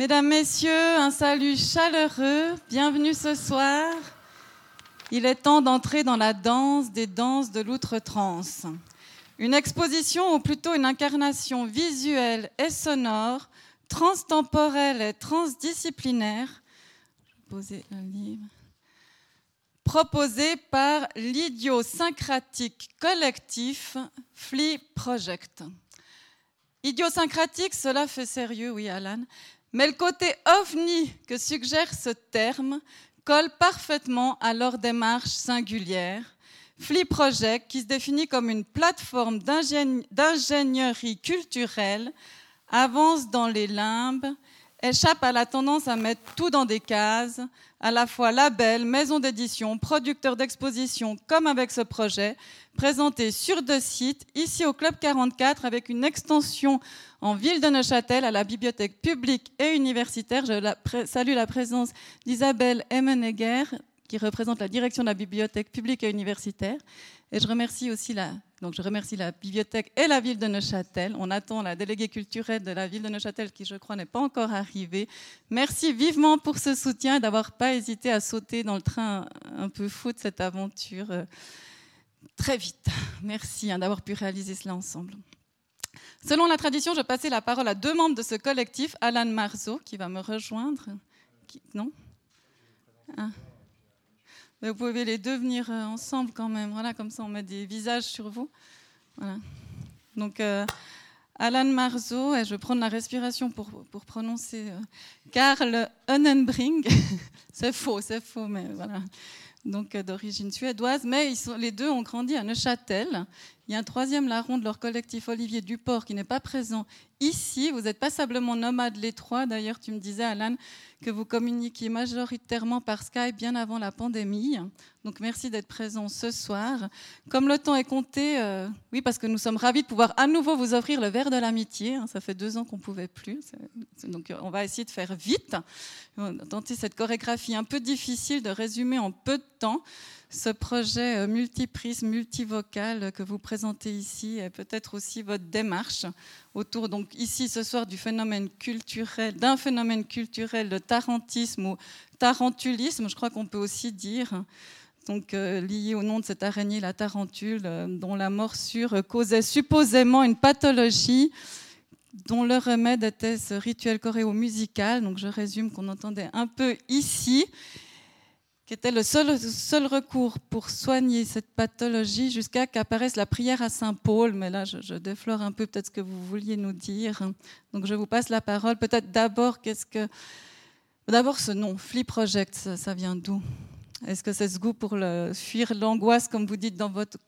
Mesdames, Messieurs, un salut chaleureux. Bienvenue ce soir. Il est temps d'entrer dans la danse des danses de l'outre-trans. Une exposition, ou plutôt une incarnation visuelle et sonore, transtemporelle et transdisciplinaire, proposée par l'idiosyncratique collectif Flea Project. Idiosyncratique, cela fait sérieux, oui, Alan, mais le côté ovni que suggère ce terme colle parfaitement à leur démarche singulière. Flea Project, qui se définit comme une plateforme d'ingénierie culturelle, avance dans les limbes, échappe à la tendance à mettre tout dans des cases, à la fois label, maison d'édition, producteur d'exposition, comme avec ce projet, présenté sur deux sites, ici au Club 44, avec une extension en ville de Neuchâtel à la bibliothèque publique et universitaire. Je salue la présence d'Isabelle Emmenegger, qui représente la direction de la bibliothèque publique et universitaire. Et je remercie aussi la, donc je remercie la bibliothèque et la ville de Neuchâtel. On attend la déléguée culturelle de la ville de Neuchâtel qui, je crois, n'est pas encore arrivée. Merci vivement pour ce soutien et d'avoir pas hésité à sauter dans le train un peu fou de cette aventure euh, très vite. Merci hein, d'avoir pu réaliser cela ensemble. Selon la tradition, je passais la parole à deux membres de ce collectif, Alan Marceau, qui va me rejoindre. Non? Ah vous pouvez les deux venir euh, ensemble quand même. Voilà, comme ça on met des visages sur vous. Voilà. Donc, euh, Alan Marzo, et je vais prendre la respiration pour, pour prononcer euh, Karl c'est faux, c'est faux, mais voilà. Donc, d'origine suédoise. Mais ils sont, les deux ont grandi à Neuchâtel. Il y a un troisième larron de leur collectif, Olivier Duport, qui n'est pas présent ici. Vous êtes passablement nomade les trois. D'ailleurs, tu me disais, Alan, que vous communiquiez majoritairement par Skype bien avant la pandémie. Donc merci d'être présent ce soir. Comme le temps est compté, euh, oui, parce que nous sommes ravis de pouvoir à nouveau vous offrir le verre de l'amitié. Hein, ça fait deux ans qu'on ne pouvait plus. Donc on va essayer de faire vite. On va tenter cette chorégraphie un peu difficile de résumer en peu de temps ce projet euh, multiprisme, multivocal que vous présentez ici et peut-être aussi votre démarche autour, donc ici ce soir, du phénomène culturel, d'un phénomène culturel de tarantisme ou tarentulisme, je crois qu'on peut aussi dire, donc euh, lié au nom de cette araignée, la tarentule, euh, dont la morsure causait supposément une pathologie dont le remède était ce rituel choréo-musical. Donc je résume qu'on entendait un peu ici qui était le seul, seul recours pour soigner cette pathologie jusqu'à qu'apparaisse la prière à Saint Paul. Mais là, je, déflore un peu peut-être ce que vous vouliez nous dire. Donc, je vous passe la parole. Peut-être d'abord, qu'est-ce que. D'abord, ce nom, Flea Project, ça, vient d'où? Est-ce que c'est ce goût pour fuir l'angoisse, comme vous dites dans votre,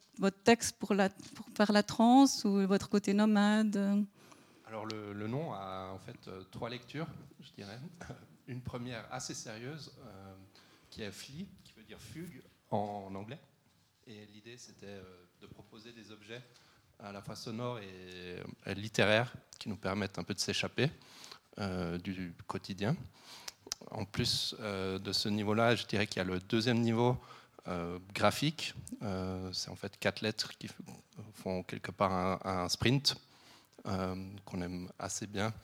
texte, pour, la, faire la transe ou votre côté nomade? Alors, le, nom a en fait euh, trois lectures, je dirais. Une première assez sérieuse. Euh, qui est Flee, qui veut dire fugue en anglais. Et l'idée, c'était euh, de proposer des objets à la fois sonores et, littéraires qui nous permettent un peu de s'échapper euh, du quotidien. En plus euh, de ce niveau-là, je dirais qu'il y a le deuxième niveau graphique. c'est en fait quatre lettres qui font quelque part un sprint qu'on aime assez bien.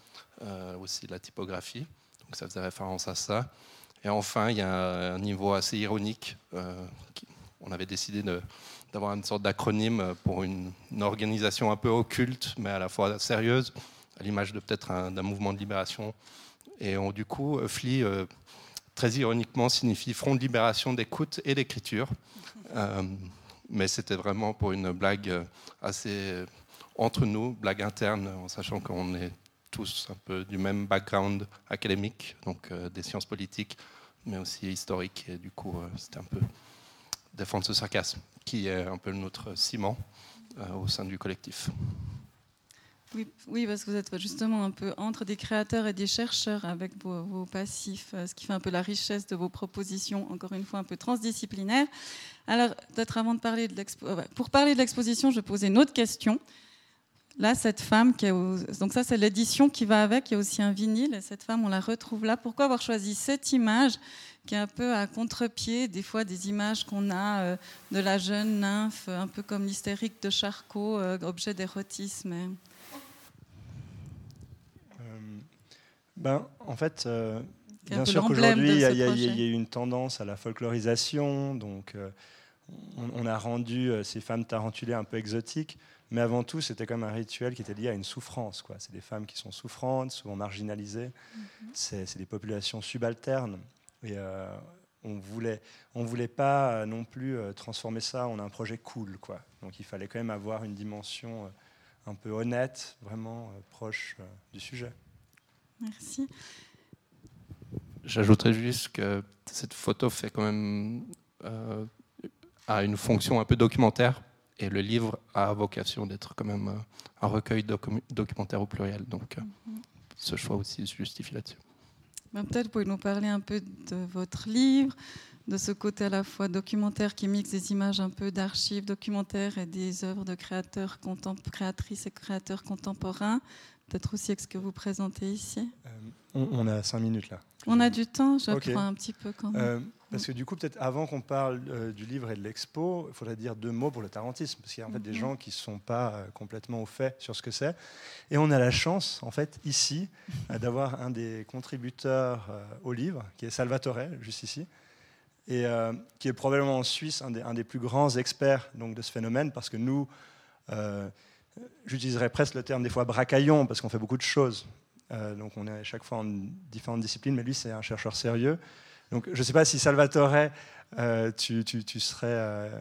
aussi la typographie. Donc ça faisait référence à ça. Et enfin, il y a un niveau assez ironique. Euh, on avait décidé d'avoir une sorte d'acronyme pour une, organisation un peu occulte, mais à la fois sérieuse, à l'image de peut-être d'un mouvement de libération. Et du coup, FLI, euh, très ironiquement, signifie Front de libération d'écoute et d'écriture. Euh, mais c'était vraiment pour une blague assez entre nous, blague interne, en sachant qu'on est tous un peu du même background académique, donc euh, des sciences politiques, mais aussi historiques. Et du coup, euh, c'était un peu défendre ce sarcasme, qui est un peu notre ciment euh, au sein du collectif. Oui, parce que vous êtes justement un peu entre des créateurs et des chercheurs avec vos, passifs, ce qui fait un peu la richesse de vos propositions, encore une fois un peu transdisciplinaires. Alors, peut-être avant de parler de l'exposition, pour parler de l'exposition, je posais une autre question. Là, cette femme, qui est donc ça c'est l'édition qui va avec, il y a aussi un vinyle, et cette femme, on la retrouve là. Pourquoi avoir choisi cette image qui est un peu à contre-pied, des fois des images qu'on a euh, de la jeune nymphe, un peu comme l'hystérique de Charcot, euh, objet d'érotisme euh, ben, En fait, bien sûr qu'aujourd'hui, il y, a eu une tendance à la folklorisation, donc on, a rendu ces femmes tarentulées un peu exotiques. Mais avant tout, c'était comme un rituel qui était lié à une souffrance. C'est des femmes qui sont souffrantes, souvent marginalisées. Mhm. C'est des populations subalternes. Et euh, on voulait, on voulait pas euh, non plus euh, transformer ça en un projet cool. Quoi. Donc il fallait quand même avoir une dimension un peu honnête, vraiment proche du sujet. Merci. J'ajouterais juste que cette photo fait quand même a une fonction un peu documentaire et le livre a vocation d'être quand même euh, un recueil documentaire au pluriel. Donc euh, mhm. ce choix aussi se justifie là-dessus. Ben, peut-être pouvez nous parler un peu de votre livre, de ce côté à la fois documentaire qui mixe des images un peu d'archives documentaires et des œuvres de créateurs, créatrices et créateurs contemporains. Peut-être aussi avec ce que vous présentez ici. Euh, on, a cinq minutes là. On a du temps, je crois un petit peu quand même. Parce que du coup, peut-être avant qu'on parle euh, du livre et de l'expo, il faudrait dire deux mots pour le tarantisme, parce qu'il y a en fait des mhm. gens qui ne sont pas euh, complètement au fait sur ce que c'est. Et on a la chance, en fait, ici, euh, d'avoir un des contributeurs au livre, qui est Salvatore, juste ici, et qui est probablement en Suisse un des, un des, plus grands experts donc, de ce phénomène, parce que nous, j'utiliserais presque le terme des fois bracaillon, parce qu'on fait beaucoup de choses. donc on est à chaque fois en différentes disciplines, mais lui, c'est un chercheur sérieux. Donc, je ne sais pas si Salvatore, euh, tu, serais, euh,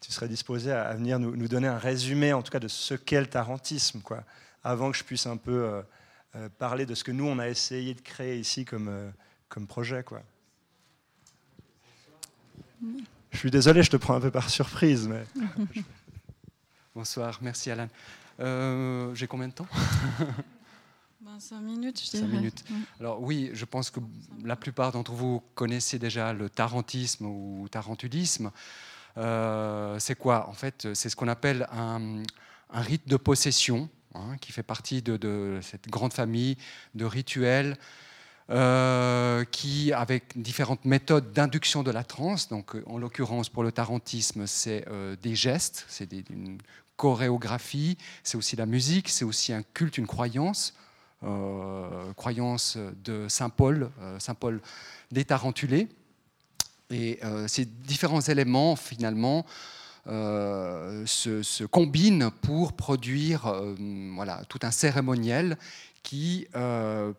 tu, serais, disposé à, venir nous, donner un résumé, en tout cas, de ce qu'est le tarantisme, quoi, avant que je puisse un peu euh, parler de ce que nous, on a essayé de créer ici comme, comme projet. Quoi. Je suis désolé, je te prends un peu par surprise. Mais... Bonsoir, merci Alan. J'ai combien de temps? ben, Cinq minutes, je dirais. minutes. Alors oui, je pense que la plupart d'entre vous connaissez déjà le tarantisme ou tarantulisme. Euh, c'est quoi? En fait, c'est ce qu'on appelle un, rite de possession, hein, qui fait partie de, cette grande famille de rituels euh, qui, avec différentes méthodes d'induction de la transe, donc en l'occurrence pour le tarantisme, c'est euh, des gestes, c'est une chorégraphie, c'est aussi la musique, c'est aussi un culte, une croyance. Euh, croyance de Saint Paul, euh, Saint Paul des Tarentulés. Et euh, ces différents éléments, finalement, se, combinent pour produire voilà, tout un cérémoniel qui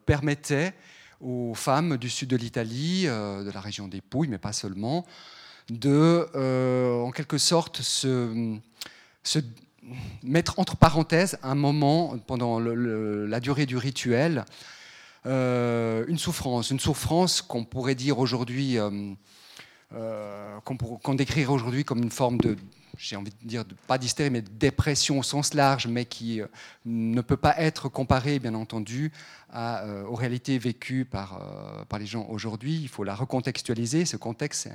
permettait aux femmes du sud de l'Italie, de la région des Pouilles, mais pas seulement, de, en quelque sorte, se, se mettre entre parenthèses un moment pendant la durée du rituel, euh, une souffrance, une souffrance qu'on pourrait dire aujourd'hui, euh, euh, qu'on décrirait aujourd'hui comme une forme de, j'ai envie de dire, pas d'hystérie, mais de dépression au sens large, mais qui ne peut pas être comparée, bien entendu, aux réalités vécues par, par les gens aujourd'hui. Il faut la recontextualiser. Ce contexte,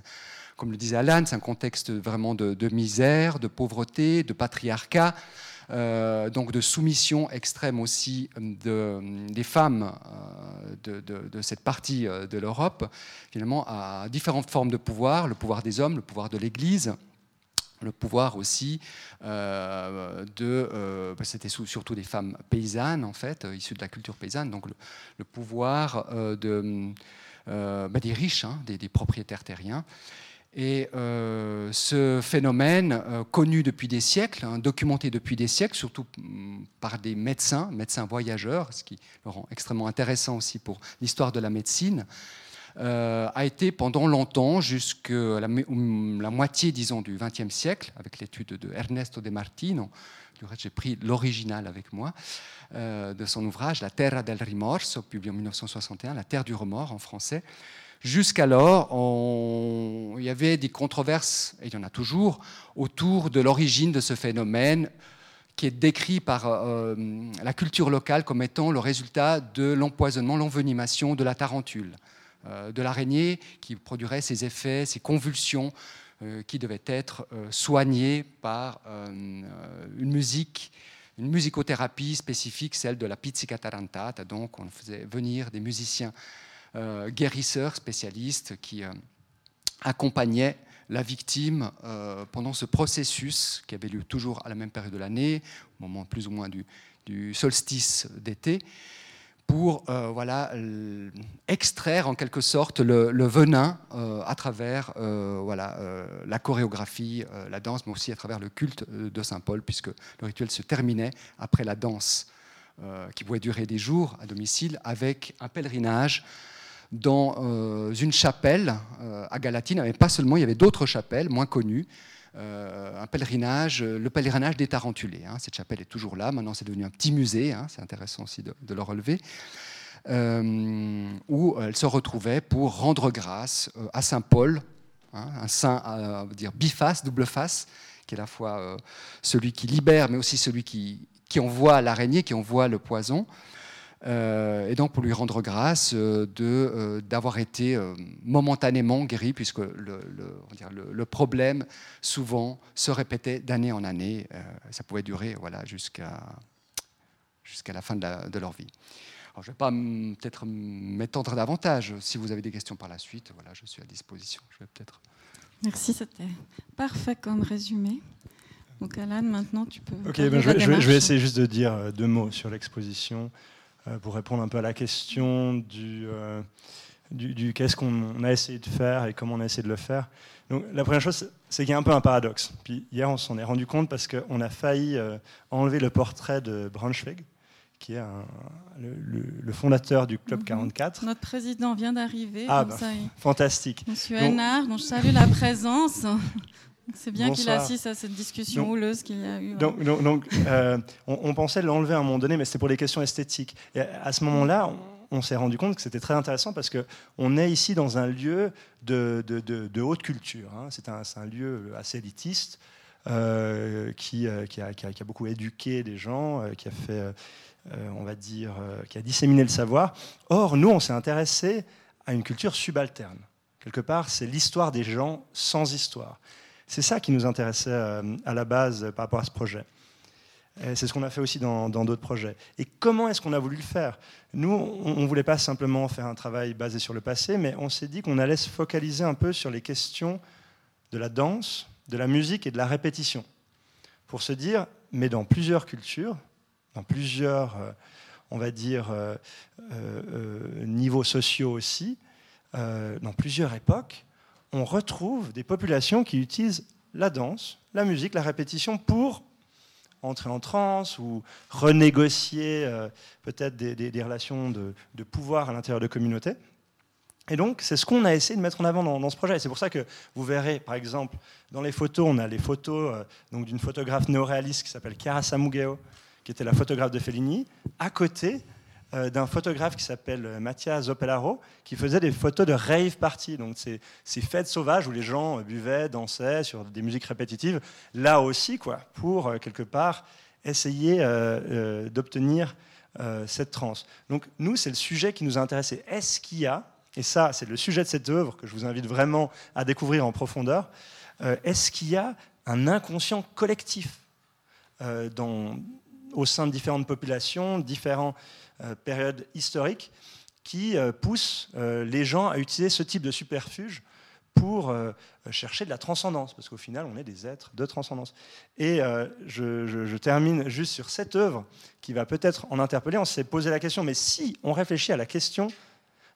comme le disait Alan, c'est un contexte vraiment de, misère, de pauvreté, de patriarcat. Euh, donc de soumission extrême aussi de, des femmes euh, de, cette partie euh, de l'Europe, finalement, à différentes formes de pouvoir, le pouvoir des hommes, le pouvoir de l'Église, le pouvoir aussi de, bah, c'était surtout des femmes paysannes en fait, issues de la culture paysanne, donc le, pouvoir bah, des riches, hein, des, propriétaires terriens. Et euh, ce phénomène, euh, connu depuis des siècles, hein, documenté depuis des siècles, surtout mm, par des médecins, médecins voyageurs, ce qui le rend extrêmement intéressant aussi pour l'histoire de la médecine, euh, a été pendant longtemps, jusqu'à la, la, moitié, disons, du XXe siècle, avec l'étude de Ernesto de Martino, j'ai pris l'original avec moi, de son ouvrage La Terra del Rimorso, publié en 1961, La Terre du remords en français, Jusqu'alors, il y avait des controverses, et il y en a toujours, autour de l'origine de ce phénomène qui est décrit par euh, la culture locale comme étant le résultat de l'empoisonnement, l'envenimation de la tarentule, euh, de l'araignée qui produirait ces effets, ces convulsions euh, qui devaient être soignées par une musique une musicothérapie spécifique, celle de la pizzica tarantata. Donc, on faisait venir des musiciens euh, guérisseurs spécialistes qui euh, accompagnaient la victime euh, pendant ce processus qui avait lieu toujours à la même période de l'année, au moment plus ou moins du, solstice d'été, pour euh, voilà, extraire en quelque sorte le, venin euh, à travers voilà, la chorégraphie, la danse, mais aussi à travers le culte de Saint Paul, puisque le rituel se terminait après la danse qui pouvait durer des jours à domicile, avec un pèlerinage dans une chapelle à Galatine, mais pas seulement, il y avait d'autres chapelles moins connues, euh, un pèlerinage, euh, le pèlerinage des Tarentulés. Hein. Cette chapelle est toujours là, maintenant c'est devenu un petit musée, hein. c'est intéressant aussi de, le relever, euh, où elle se retrouvait pour rendre grâce à Saint Paul, hein, un saint à dire biface, double face, qui est à la fois celui qui libère, mais aussi celui qui, qui envoie l'araignée, qui envoie le poison. Euh, et donc pour lui rendre grâce euh, euh, d'avoir été momentanément guéri, puisque le, le, problème souvent se répétait d'année en année. ça pouvait durer voilà, jusqu'à jusqu'à la fin de, leur vie. je ne vais pas peut-être m'étendre davantage. Si vous avez des questions par la suite, voilà, je suis à disposition. Je vais peut-être. Merci, c'était parfait comme résumé. Donc Alan, maintenant tu peux. Ok, ben je, je, vais, essayer juste de dire deux mots sur l'exposition. Euh, pour répondre un peu à la question du, euh, du, qu'est-ce qu'on a essayé de faire et comment on a essayé de le faire. Donc, la première chose, c'est qu'il y a un peu un paradoxe. Puis hier, on s'en est rendu compte parce qu'on a failli euh, enlever le portrait de Braunschweig, qui est le, fondateur du Club 44. Mhm. Notre président vient d'arriver. Ah, bah, fantastique. Monsieur Hénard, dont je salue la présence. C'est bien qu'il assiste à cette discussion houleuse qu'il y a eu. Donc, donc, euh, on, pensait l'enlever à un moment donné, mais c'était pour les questions esthétiques. Et à ce moment-là, on, s'est rendu compte que c'était très intéressant parce qu'on est ici dans un lieu de, de, haute culture. Hein. C'est un, un, lieu assez élitiste euh, qui, euh, qui, a, qui, a, beaucoup éduqué des gens, qui a fait, on va dire, qui a disséminé le savoir. Or, nous, on s'est intéressé à une culture subalterne. Quelque part, c'est l'histoire des gens sans histoire. C'est ça qui nous intéressait euh, à la base par rapport à ce projet. C'est ce qu'on a fait aussi dans d'autres projets. Et comment est-ce qu'on a voulu le faire? Nous, on ne voulait pas simplement faire un travail basé sur le passé, mais on s'est dit qu'on allait se focaliser un peu sur les questions de la danse, de la musique et de la répétition. Pour se dire, mais dans plusieurs cultures, dans plusieurs, euh, on va dire, euh, niveaux sociaux aussi, dans plusieurs époques, on retrouve des populations qui utilisent la danse, la musique, la répétition pour entrer en transe ou renégocier euh, peut-être des, relations de, pouvoir à l'intérieur de communautés. Et donc, c'est ce qu'on a essayé de mettre en avant dans, ce projet. C'est pour ça que vous verrez, par exemple, dans les photos, on a les photos euh, d'une photographe néoréaliste qui s'appelle Chiara Samugeo, qui était la photographe de Fellini. À côté, euh, d'un photographe qui s'appelle euh, Mathias Zoppelaro, qui faisait des photos de rave party, donc ces, ces fêtes sauvages où les gens euh, buvaient, dansaient sur des musiques répétitives, là aussi, quoi, pour quelque part essayer d'obtenir cette transe. Donc nous, c'est le sujet qui nous a intéressé. Est-ce qu'il y a, et ça c'est le sujet de cette œuvre que je vous invite vraiment à découvrir en profondeur, est-ce qu'il y a un inconscient collectif dans, au sein de différentes populations, différents période historique qui euh, pousse euh, les gens à utiliser ce type de superfuge pour chercher de la transcendance, parce qu'au final, on est des êtres de transcendance. Et je, termine juste sur cette œuvre qui va peut-être en interpeller. On s'est posé la question, mais si on réfléchit à la question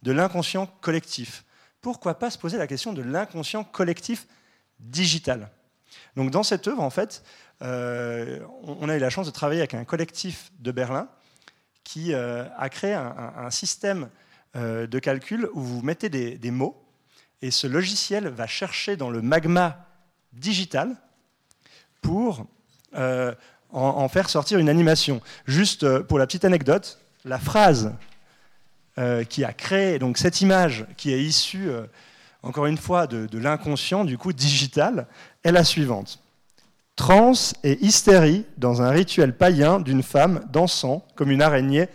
de l'inconscient collectif, pourquoi pas se poser la question de l'inconscient collectif digital? Donc dans cette œuvre, en fait, on a eu la chance de travailler avec un collectif de Berlin qui euh, a créé un, système euh, de calcul où vous mettez des, mots et ce logiciel va chercher dans le magma digital pour euh, en, faire sortir une animation. Juste pour la petite anecdote, la phrase qui a créé donc cette image qui est issue encore une fois de, de l'inconscient du coup digital est la suivante. Trance et hystérie dans un rituel païen d'une femme dansant comme une araignée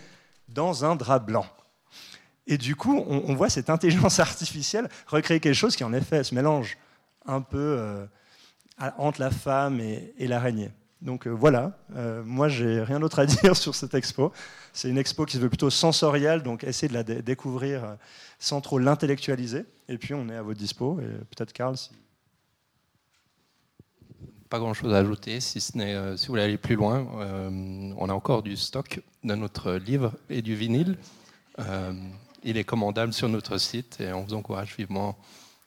dans un drap blanc. Et du coup, on, voit cette intelligence artificielle recréer quelque chose qui, en effet, se mélange un peu euh, entre la femme et, l'araignée. Donc euh, voilà, euh, moi j'ai rien d'autre à dire sur cette expo. C'est une expo qui se veut plutôt sensorielle, donc essayez de la découvrir sans trop l'intellectualiser. Et puis on est à votre dispo. Et peut-être Karl, si pas grand-chose à ajouter, si ce n'est, euh, si vous voulez aller plus loin, euh, on a encore du stock de notre livre et du vinyle. il est commandable sur notre site et on vous encourage vivement,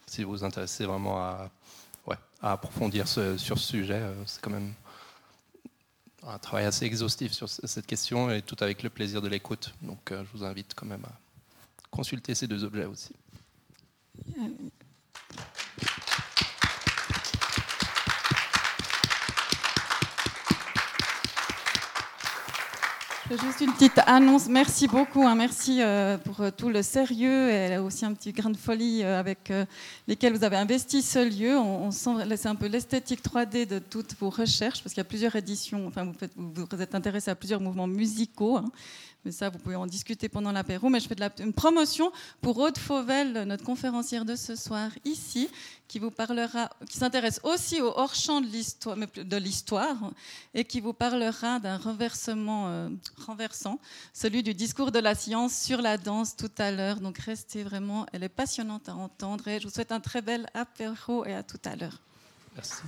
si vous vous intéressez vraiment à approfondir sur ce sujet. C'est quand même un travail assez exhaustif sur cette question et tout avec le plaisir de l'écoute. Donc je vous invite quand même à consulter ces deux objets aussi. Juste une petite annonce. Merci beaucoup. Hein. Merci euh, pour euh, tout le sérieux et aussi un petit grain de folie euh, avec lesquels vous avez investi ce lieu. On, sent c'est un peu l'esthétique 3D de toutes vos recherches parce qu'il y a plusieurs éditions. Enfin, vous, êtes intéressé à plusieurs mouvements musicaux. Hein. Mais ça, vous pouvez en discuter pendant l'apéro. Mais je fais une promotion pour Aude Fauvel, notre conférencière de ce soir ici, qui vous parlera, qui s'intéresse aussi au hors-champ de l'histoire et qui vous parlera d'un renversement euh, renversant, celui du discours de la science sur la danse tout à l'heure. Donc restez vraiment, elle est passionnante à entendre et je vous souhaite un très bel apéro et à tout à l'heure. Merci.